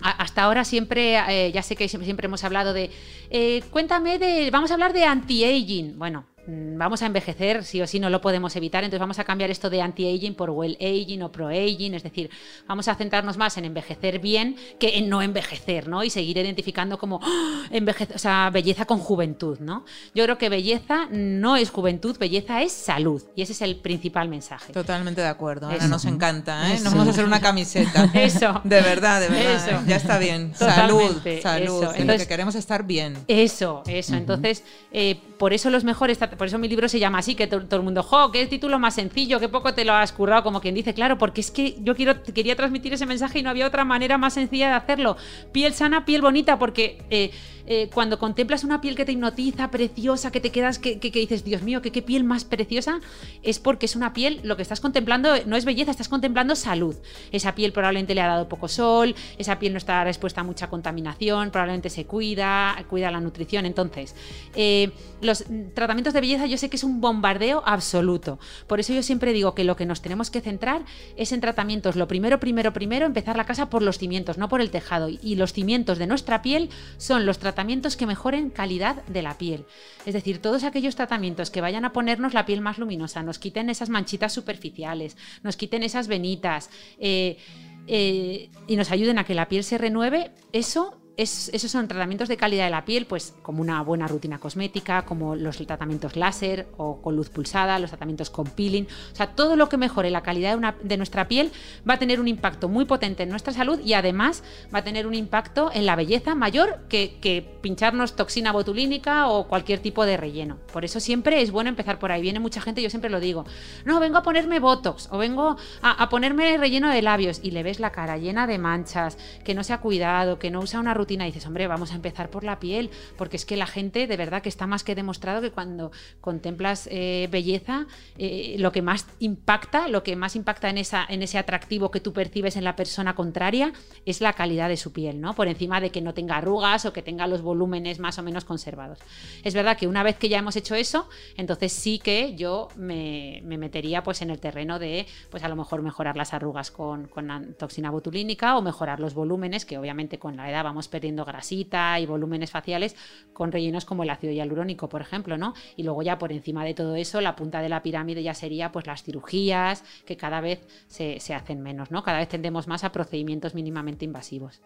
hasta ahora siempre, eh, ya sé que siempre, hemos hablado de, eh, cuéntame de, vamos a hablar de anti-aging. Bueno, vamos a envejecer, sí o sí, no lo podemos evitar, entonces vamos a cambiar esto de anti-aging por well-aging o pro-aging, es decir, vamos a centrarnos más en envejecer bien que en no envejecer, ¿no? Y seguir identificando como ¡ah! envejece- o sea, belleza con juventud, ¿no? Yo creo que belleza no es juventud, belleza es salud, y ese es el principal mensaje. Totalmente de acuerdo. Ana, nos encanta, ¿eh? Eso. Nos vamos a hacer una camiseta. Eso. De verdad, de verdad. Eso. Ya está bien. Salud, Totalmente, salud. eso. que lo Entonces- que queremos es estar bien. Eso, eso. Entonces, eh, por eso los mejores por eso mi libro se llama así, que to- todo el mundo, jo, qué título más sencillo, qué poco te lo has currado, como quien dice, claro, porque es que yo quiero, quería transmitir ese mensaje y no había otra manera más sencilla de hacerlo. Piel sana, piel bonita, porque eh, eh, cuando contemplas una piel que te hipnotiza, preciosa, que te quedas, que, que- dices, Dios mío, que qué piel más preciosa, es porque es una piel, lo que estás contemplando no es belleza, estás contemplando salud. Esa piel probablemente le ha dado poco sol, esa piel no está expuesta a mucha contaminación, probablemente se cuida, cuida la nutrición. Entonces, eh, los mm, tratamientos de belleza yo sé que es un bombardeo absoluto. Por eso yo siempre digo que lo que nos tenemos que centrar es en tratamientos. Lo primero, primero, primero, empezar la casa por los cimientos, no por el tejado. Y los cimientos de nuestra piel son los tratamientos que mejoren calidad de la piel. Es decir, todos aquellos tratamientos que vayan a ponernos la piel más luminosa, nos quiten esas manchitas superficiales, nos quiten esas venitas eh, eh, y nos ayuden a que la piel se renueve, eso es- esos son tratamientos de calidad de la piel, pues como una buena rutina cosmética, como los tratamientos láser o con luz pulsada, los tratamientos con peeling. O sea, todo lo que mejore la calidad de, nuestra piel va a tener un impacto muy potente en nuestra salud y además va a tener un impacto en la belleza mayor que, que pincharnos toxina botulínica o cualquier tipo de relleno. Por eso siempre es bueno empezar por ahí. Viene mucha gente, yo siempre lo digo, no, vengo a ponerme botox o vengo a ponerme relleno de labios y le ves la cara llena de manchas, que no se ha cuidado, que no usa una rutina dices, hombre, vamos a empezar por la piel, porque es que la gente de verdad que está más que demostrado que cuando contemplas eh, belleza, eh, lo que más impacta, lo que más impacta en, esa, en ese atractivo que tú percibes en la persona contraria es la calidad de su piel, ¿no? Por encima de que no tenga arrugas o que tenga los volúmenes más o menos conservados. Es verdad que una vez que ya hemos hecho eso, entonces sí que yo me, me metería pues en el terreno de, pues a lo mejor mejorar las arrugas con, con toxina botulínica o mejorar los volúmenes, que obviamente con la edad vamos perdiendo grasita y volúmenes faciales con rellenos como el ácido hialurónico, por ejemplo, ¿no? Y luego ya por encima de todo eso, la punta de la pirámide ya sería pues las cirugías, que cada vez se, hacen menos, ¿no? Cada vez tendemos más a procedimientos mínimamente invasivos.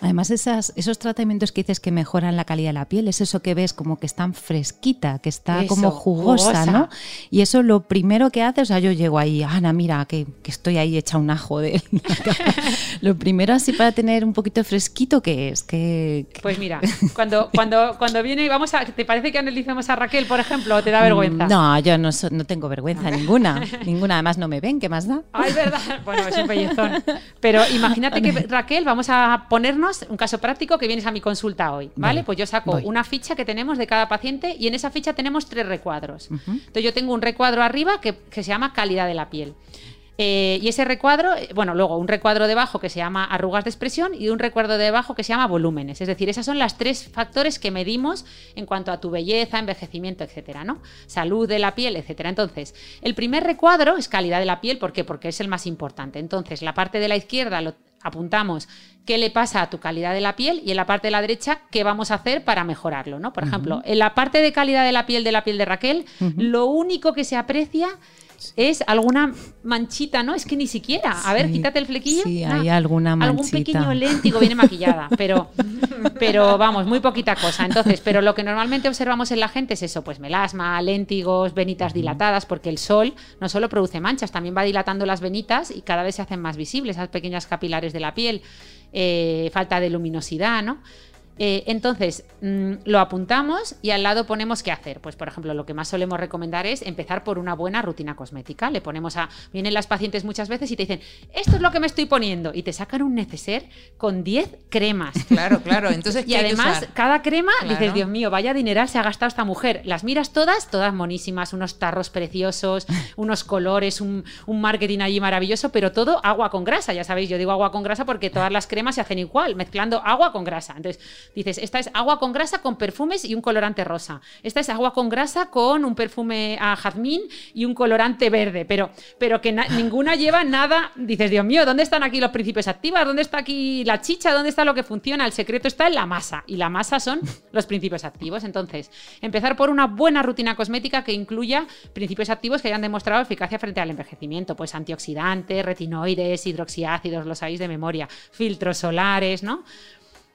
Además, esas, esos tratamientos que dices que mejoran la calidad de la piel, es eso que ves como que está fresquita, que está Eso, como jugosa, jugosa. ¿no? Y eso lo primero que hace, o sea, yo llego ahí, Ana, mira, que, que estoy ahí hecha un ajo de la cara". Lo primero así para tener un poquito fresquito, ¿qué es? Que, Pues mira, cuando, cuando, cuando viene, vamos a, ¿te parece que analicemos a Raquel, por ejemplo, o te da vergüenza? Mm, No, yo no, so- no tengo vergüenza ninguna. ninguna, además no me ven, ¿qué más da? Ay, verdad. Bueno, es un pellizón. Pero imagínate que, Raquel, vamos a ponernos un caso práctico que vienes a mi consulta hoy, ¿vale? Vale, Pues yo saco voy. una ficha que tenemos de cada paciente y en esa ficha tenemos tres recuadros. Entonces yo tengo un recuadro arriba que, que se llama calidad de la piel. Eh, y ese recuadro, eh, bueno, luego un recuadro debajo que se llama arrugas de expresión y un recuadro debajo que se llama volúmenes. Es decir, esos son los tres factores que medimos en cuanto a tu belleza, envejecimiento, etcétera, ¿no? Salud de la piel, etcétera. Entonces, el primer recuadro es calidad de la piel, ¿por qué? Porque es el más importante. Entonces, la parte de la izquierda lo apuntamos qué le pasa a tu calidad de la piel y en la parte de la derecha qué vamos a hacer para mejorarlo, ¿no? Por ejemplo, en la parte de calidad de la piel de la piel de Raquel, lo único que se aprecia es alguna manchita, ¿no? Es que ni siquiera. A ver, Sí, quítate el flequillo. sí, hay alguna Algún manchita. pequeño léntigo viene maquillada, pero, pero vamos, muy poquita cosa. Entonces, pero lo que normalmente observamos en la gente es eso, pues melasma, léntigos, venitas dilatadas, porque el sol no solo produce manchas, también va dilatando las venitas y cada vez se hacen más visibles esas pequeñas capilares de la piel. Eh, falta de luminosidad, ¿no? Eh, entonces, mm, lo apuntamos y al lado ponemos qué hacer. Pues, por ejemplo, lo que más solemos recomendar es empezar por una buena rutina cosmética. Le ponemos a. Vienen las pacientes muchas veces y te dicen, esto es lo que me estoy poniendo. Y te sacan un neceser con 10 cremas. Claro, claro. Entonces, Y ¿qué hay que además, usar? cada crema, Claro. dices, Dios mío, vaya dineral se ha gastado esta mujer. Las miras todas, todas monísimas, unos tarros preciosos, unos colores, un, un marketing allí maravilloso, pero todo agua con grasa. Ya sabéis, yo digo agua con grasa porque todas las cremas se hacen igual, mezclando agua con grasa. Entonces, dices, esta es agua con grasa con perfumes y un colorante rosa. Esta es agua con grasa con un perfume a jazmín y un colorante verde, pero, pero que na- ninguna lleva nada. Dices, Dios mío, ¿dónde están aquí los principios activos? ¿Dónde está aquí la chicha? ¿Dónde está lo que funciona? El secreto está en la masa y la masa son los principios activos. Entonces, empezar por una buena rutina cosmética que incluya principios activos que hayan demostrado eficacia frente al envejecimiento, pues antioxidantes, retinoides, hidroxiácidos, los sabéis de memoria, filtros solares, ¿no?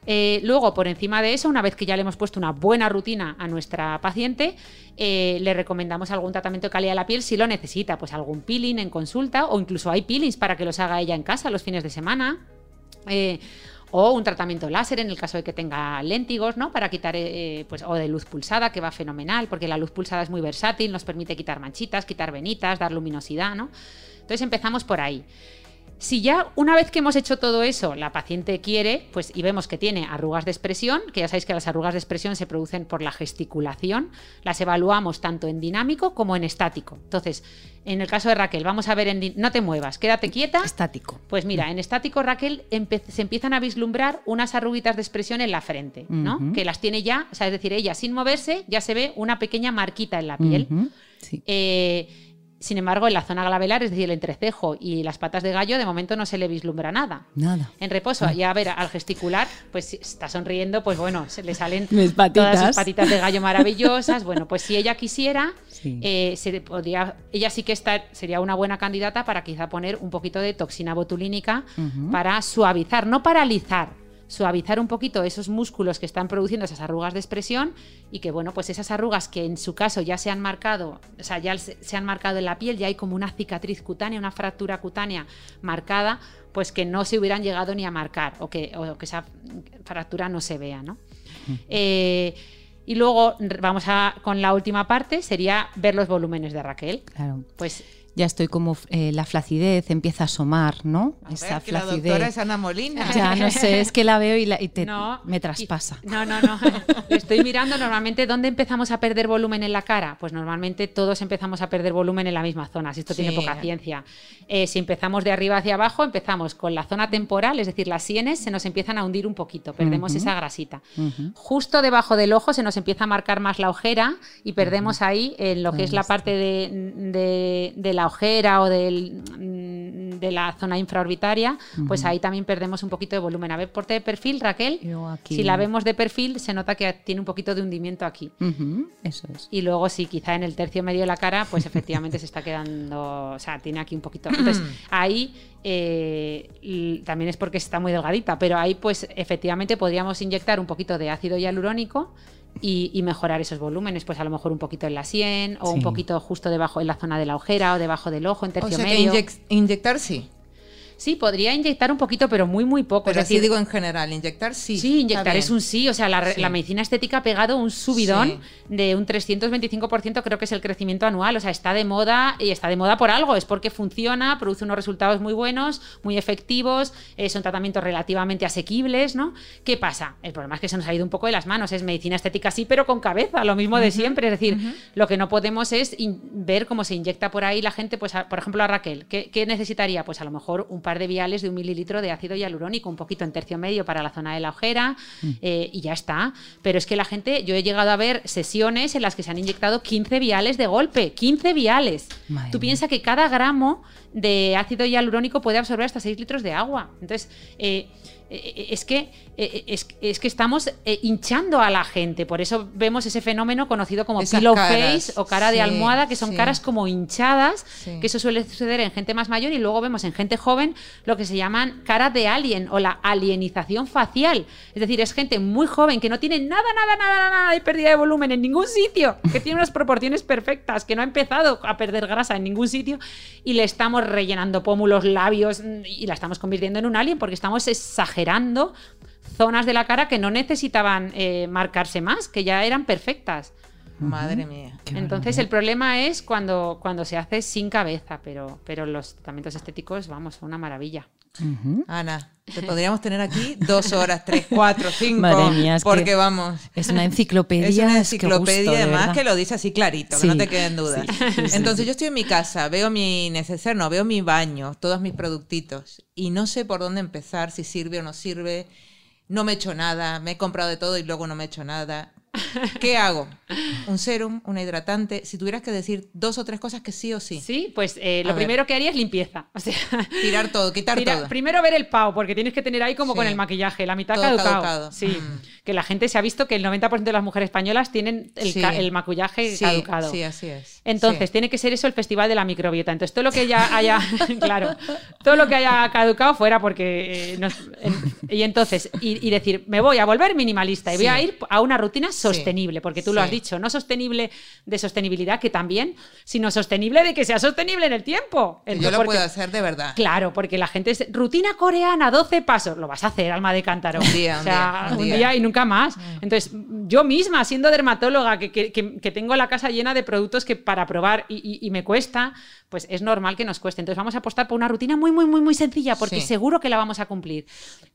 Eh, luego, por encima de eso, una vez que ya le hemos puesto una buena rutina a nuestra paciente, eh, le recomendamos algún tratamiento de calidad de la piel si lo necesita, pues algún peeling en consulta o incluso hay peelings para que los haga ella en casa los fines de semana. Eh, o un tratamiento láser en el caso de que tenga léntigos, ¿no? Para quitar, pues, o de luz pulsada, que va fenomenal, porque la luz pulsada es muy versátil, nos permite quitar manchitas, quitar venitas, dar luminosidad, ¿no? Entonces empezamos por ahí. Si ya una vez que hemos hecho todo eso, la paciente quiere, pues y vemos que tiene arrugas de expresión, que ya sabéis que las arrugas de expresión se producen por la gesticulación, las evaluamos tanto en dinámico como en estático. Entonces, en el caso de Raquel, vamos a ver en no te muevas, quédate quieta. Estático. Pues mira, en estático Raquel se empiezan a vislumbrar unas arruguitas de expresión en la frente, ¿no? Que las tiene ya, o sea, es decir, ella sin moverse ya se ve una pequeña marquita en la piel. sí. eh, sin embargo, en la zona glabelar, es decir, el entrecejo y las patas de gallo, de momento no se le vislumbra nada. Nada. En reposo, Ah. ya a ver, al gesticular, pues si está sonriendo, pues bueno, se le salen todas patitas. sus patitas de gallo maravillosas. Bueno, pues si ella quisiera, Sí. eh, se podría, ella sí que está, sería una buena candidata para quizá poner un poquito de toxina botulínica para suavizar, no paralizar, suavizar un poquito esos músculos que están produciendo esas arrugas de expresión y que, bueno, pues esas arrugas que en su caso ya se han marcado, o sea, ya se han marcado en la piel, ya hay como una cicatriz cutánea, una fractura cutánea marcada, pues que no se hubieran llegado ni a marcar o que, o que esa fractura no se vea, ¿no? Eh, y luego vamos a, con la última parte, sería ver los volúmenes de Raquel. Claro. Pues Ya estoy como eh, la flacidez empieza a asomar, ¿no? A ver, que la doctora flacidez. es Ana Molina. Ya no sé, es que la veo y, la- y te- no, me traspasa. y- No, no, no. Estoy mirando normalmente dónde empezamos a perder volumen en la cara. Pues normalmente todos empezamos a perder volumen en la misma zona. Si esto tiene poca ciencia. Eh, si empezamos de arriba hacia abajo, empezamos con la zona temporal, es decir, las sienes se nos empiezan a hundir un poquito, perdemos esa grasita. Justo debajo del ojo se nos empieza a marcar más la ojera y perdemos ahí en lo que es la parte de, de- de la ojera o del, mm, de la zona infraorbitaria, pues ahí también perdemos un poquito de volumen. A ver, porte de perfil, Raquel. Aquí- Si la vemos de perfil, se nota que tiene un poquito de hundimiento aquí. Eso es. Y luego sí, quizá en el tercio medio de la cara, pues efectivamente se está quedando, o sea, tiene aquí un poquito. Entonces, ahí eh, también es porque está muy delgadita, pero ahí pues efectivamente podríamos inyectar un poquito de ácido hialurónico y, y mejorar esos volúmenes, pues a lo mejor un poquito en la sien o un poquito justo debajo en la zona de la ojera o debajo del ojo, en O tercio que medio. inyec- inyectar sí. Sí, podría inyectar un poquito, pero muy, muy poco. Pero es así decir, digo en general, inyectar sí. Sí, inyectar es un sí. O sea, la, Sí. la medicina estética ha pegado un subidón Sí. de un 325%, creo que es el crecimiento anual. O sea, está de moda y está de moda por algo. Es porque funciona, produce unos resultados muy buenos, muy efectivos, eh, son tratamientos relativamente asequibles, ¿no? ¿Qué pasa? El problema es que se nos ha ido un poco de las manos. Es medicina estética sí, pero con cabeza, lo mismo de siempre. Es decir, lo que no podemos es ver cómo se inyecta por ahí la gente, pues, a- por ejemplo, a Raquel. ¿Qué, qué necesitaría? Pues a lo mejor un par de viales de un mililitro de ácido hialurónico, un poquito en tercio medio para la zona de la ojera eh, y ya está. Pero es que la gente, yo he llegado a ver sesiones en las que se han inyectado 15 viales de golpe, 15 viales. Madre Tú piensas que cada gramo de ácido hialurónico puede absorber hasta 6 litros de agua. Entonces, eh, es que, eh, es, es que estamos eh, hinchando a la gente. Por eso vemos ese fenómeno conocido como Esas pillow caras, face o cara de almohada, que son sí. caras como hinchadas, Sí. que eso suele suceder en gente más mayor y luego vemos en gente joven lo que se llaman cara de alien o la alienización facial. Es decir, es gente muy joven que no tiene nada, nada, nada, nada de pérdida de volumen en ningún sitio, que tiene unas proporciones perfectas, que no ha empezado a perder grasa en ningún sitio y le estamos rellenando pómulos, labios mm, y la estamos convirtiendo en un alien porque estamos exagerando zonas de la cara que no necesitaban eh, marcarse más, que ya eran perfectas. Madre mía. Qué Entonces el problema es cuando, cuando se hace sin cabeza, pero, pero los tratamientos estéticos, vamos, son una maravilla. Ana, te podríamos tener aquí dos horas, tres, cuatro, cinco. Madre mía, es que porque vamos. Es una enciclopedia. Es una enciclopedia, gusto, de además, que lo dice así clarito, Sí. que no te queden dudas. Sí, sí, sí. Entonces, yo estoy en mi casa, veo mi neceser, no, veo mi baño, todos mis productitos, y no sé por dónde empezar, si sirve o no sirve. No me he hecho nada, me he comprado de todo y luego no me he hecho nada. ¿Qué hago? ¿Un serum? ¿Una hidratante? Si tuvieras que decir dos o tres cosas que sí o sí. Sí, pues eh, lo ver. primero que haría es limpieza. O sea, Tirar todo, quitar tira- todo. primero ver el pao, porque tienes que tener ahí como Sí. con el maquillaje, la mitad Todo caducado. caducado. Sí, Mm. que la gente se ha visto que el 90% de las mujeres españolas tienen el, Sí. el maquillaje Sí, caducado. Sí, así es. Entonces, tiene que ser eso el festival de la microbiota. Entonces, todo lo que ya haya, claro, todo lo que haya caducado fuera porque... eh, nos- en- y entonces, y, y decir, me voy a volver minimalista y voy a ir a una rutina Sí, sostenible, porque tú lo has dicho, no sostenible de sostenibilidad, que también, sino sostenible de que sea sostenible en el tiempo. Yo lo porque- puedo hacer de verdad. Claro, porque la gente es rutina coreana, 12 pasos, lo vas a hacer, alma de cántaro. Un día, o un sea, día, un un día. día y nunca más. Entonces, yo misma, siendo dermatóloga, que, que- que- que tengo la casa llena de productos que para probar y, y- y me cuesta, pues es normal que nos cueste. Entonces, vamos a apostar por una rutina muy, muy, muy, muy sencilla, porque Sí. seguro que la vamos a cumplir.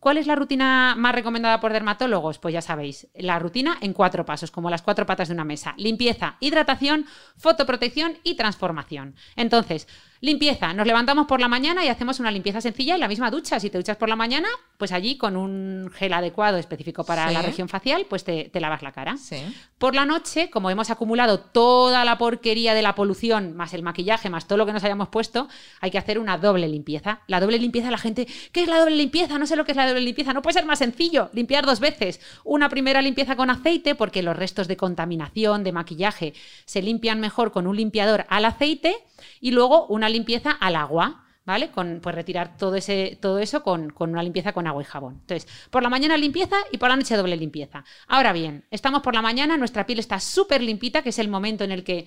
¿Cuál es la rutina más recomendada por dermatólogos? Pues ya sabéis, la rutina en cuatro pasos, como las cuatro patas de una mesa. Limpieza, hidratación, fotoprotección y transformación. Entonces, limpieza, nos levantamos por la mañana y hacemos una limpieza sencilla en la misma ducha. Si te duchas por la mañana, pues allí con un gel adecuado específico para Sí. la región facial, pues te, te lavas la cara. Sí. Por la noche, como hemos acumulado toda la porquería de la polución, más el maquillaje, más todo lo que nos hayamos puesto, hay que hacer una doble limpieza. La doble limpieza, la gente, ¿qué es la doble limpieza? No sé lo que es la doble limpieza. No puede ser más sencillo. Limpiar dos veces. Una primera limpieza con aceite, porque los restos de contaminación, de maquillaje, se limpian mejor con un limpiador al aceite. Y luego una limpieza al agua. ¿Vale? Con, pues retirar todo, ese, todo eso con, con una limpieza con agua y jabón. Entonces, por la mañana limpieza y por la noche doble limpieza. Ahora bien, estamos por la mañana, nuestra piel está súper limpita, que es el momento en el que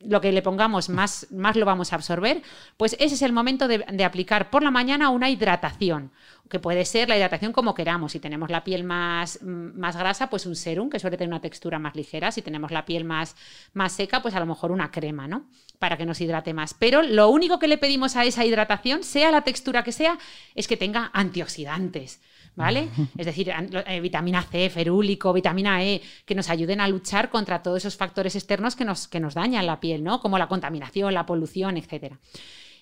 lo que le pongamos más, más lo vamos a absorber, pues ese es el momento de, de aplicar por la mañana una hidratación, que puede ser la hidratación como queramos. Si tenemos la piel más, más grasa, pues un serum, que suele tener una textura más ligera. Si tenemos la piel más, más seca, pues a lo mejor una crema, ¿no? Para que nos hidrate más. Pero lo único que le pedimos a esa hidratación, sea la textura que sea, es que tenga antioxidantes. ¿Vale? Es decir, eh, vitamina C, ferúlico, vitamina E, que nos ayuden a luchar contra todos esos factores externos que nos, que nos dañan la piel, ¿no? Como la contaminación, la polución, etcétera.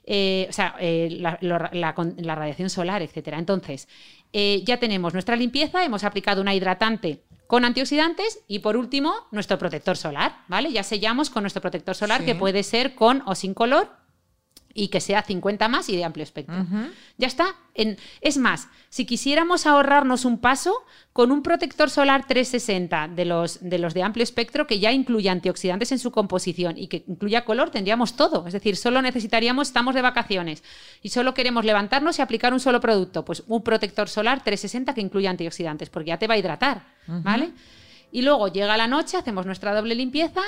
Eh, o sea, eh, la, radiación solar, etcétera. Entonces, eh, ya tenemos nuestra limpieza, hemos aplicado una hidratante con antioxidantes y por último nuestro protector solar, ¿vale? Ya sellamos con nuestro protector solar Sí. que puede ser con o sin color y que sea 50 más y de amplio espectro. Ya está. En- es más, si quisiéramos ahorrarnos un paso, con un protector solar 360 de los, de los de amplio espectro que ya incluye antioxidantes en su composición y que incluya color, tendríamos todo. Es decir, solo necesitaríamos, estamos de vacaciones y solo queremos levantarnos y aplicar un solo producto, pues un protector solar 360 que incluya antioxidantes, porque ya te va a hidratar, ¿vale? Y luego llega la noche, hacemos nuestra doble limpieza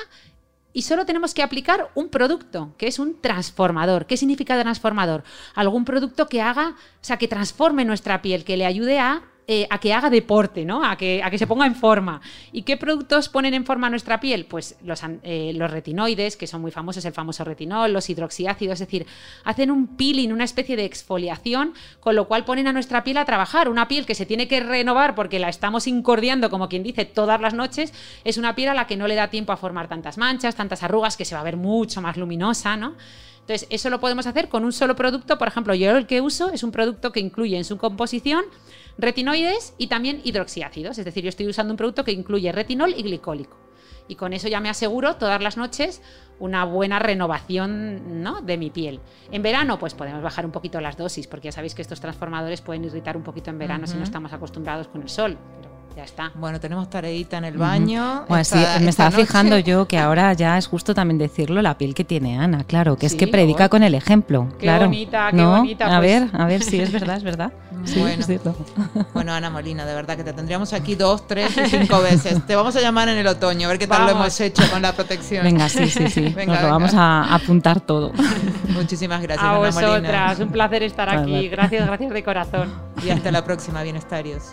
y solo tenemos que aplicar un producto, que es un transformador. ¿Qué significa transformador? Algún producto que haga, o sea, que transforme nuestra piel, que le ayude a, eh, a que haga deporte, ¿no? A que, a que se ponga en forma. ¿Y qué productos ponen en forma nuestra piel? Pues los, eh, los retinoides, que son muy famosos, el famoso retinol, los hidroxiácidos, es decir, hacen un peeling, una especie de exfoliación, con lo cual ponen a nuestra piel a trabajar. Una piel que se tiene que renovar porque la estamos incordiando, como quien dice, todas las noches, es una piel a la que no le da tiempo a formar tantas manchas, tantas arrugas, que se va a ver mucho más luminosa, ¿no? Entonces, eso lo podemos hacer con un solo producto. Por ejemplo, yo el que uso es un producto que incluye en su composición retinoides y también hidroxiácidos. Es decir, yo estoy usando un producto que incluye retinol y glicólico. Y con eso ya me aseguro todas las noches una buena renovación ¿no? de mi piel. En verano, pues podemos bajar un poquito las dosis, porque ya sabéis que estos transformadores pueden irritar un poquito en verano si no estamos acostumbrados con el sol. Ya está. Bueno, tenemos tareita en el baño. Bueno, sí, me esta estaba noche- fijando yo que ahora ya es justo también decirlo la piel que tiene Ana, claro, que es Sí, que predica oh. con el ejemplo. Qué claro. bonita, qué ¿No? bonita, A pues. ver, a ver si es verdad, es verdad. Sí, Bueno. es cierto. Bueno, Ana Molina, de verdad que te tendríamos aquí dos, tres y cinco veces. Te vamos a llamar en el otoño, a ver qué tal lo hemos hecho con la protección. Venga, sí, sí, sí. Venga, Nos lo vamos a apuntar todo. Muchísimas gracias, A Ana vosotras, Molina. un placer estar aquí. Gracias, gracias de corazón. Y hasta la próxima, bienestarios.